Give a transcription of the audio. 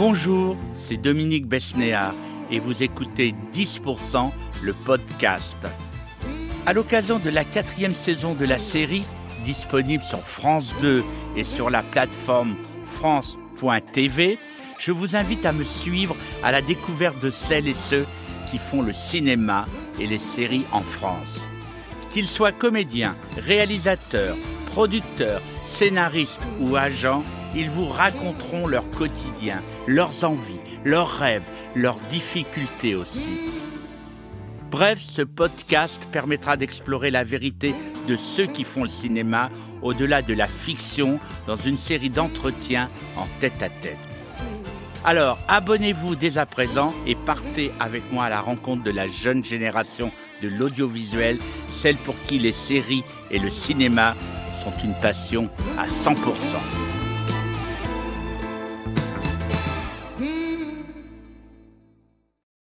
Bonjour, c'est Dominique Besnéard et vous écoutez 10% le podcast. À l'occasion de la quatrième saison de la série, disponible sur France 2 et sur la plateforme France.tv, je vous invite à me suivre à la découverte de celles et ceux qui font le cinéma et les séries en France. Qu'ils soient comédiens, réalisateurs, producteurs, scénaristes ou agents, ils vous raconteront leur quotidien, leurs envies, leurs rêves, leurs difficultés aussi. Bref, ce podcast permettra d'explorer la vérité de ceux qui font le cinéma au-delà de la fiction dans une série d'entretiens en tête-à-tête. Alors, abonnez-vous dès à présent et partez avec moi à la rencontre de la jeune génération de l'audiovisuel, celle pour qui les séries et le cinéma sont une passion à 100%.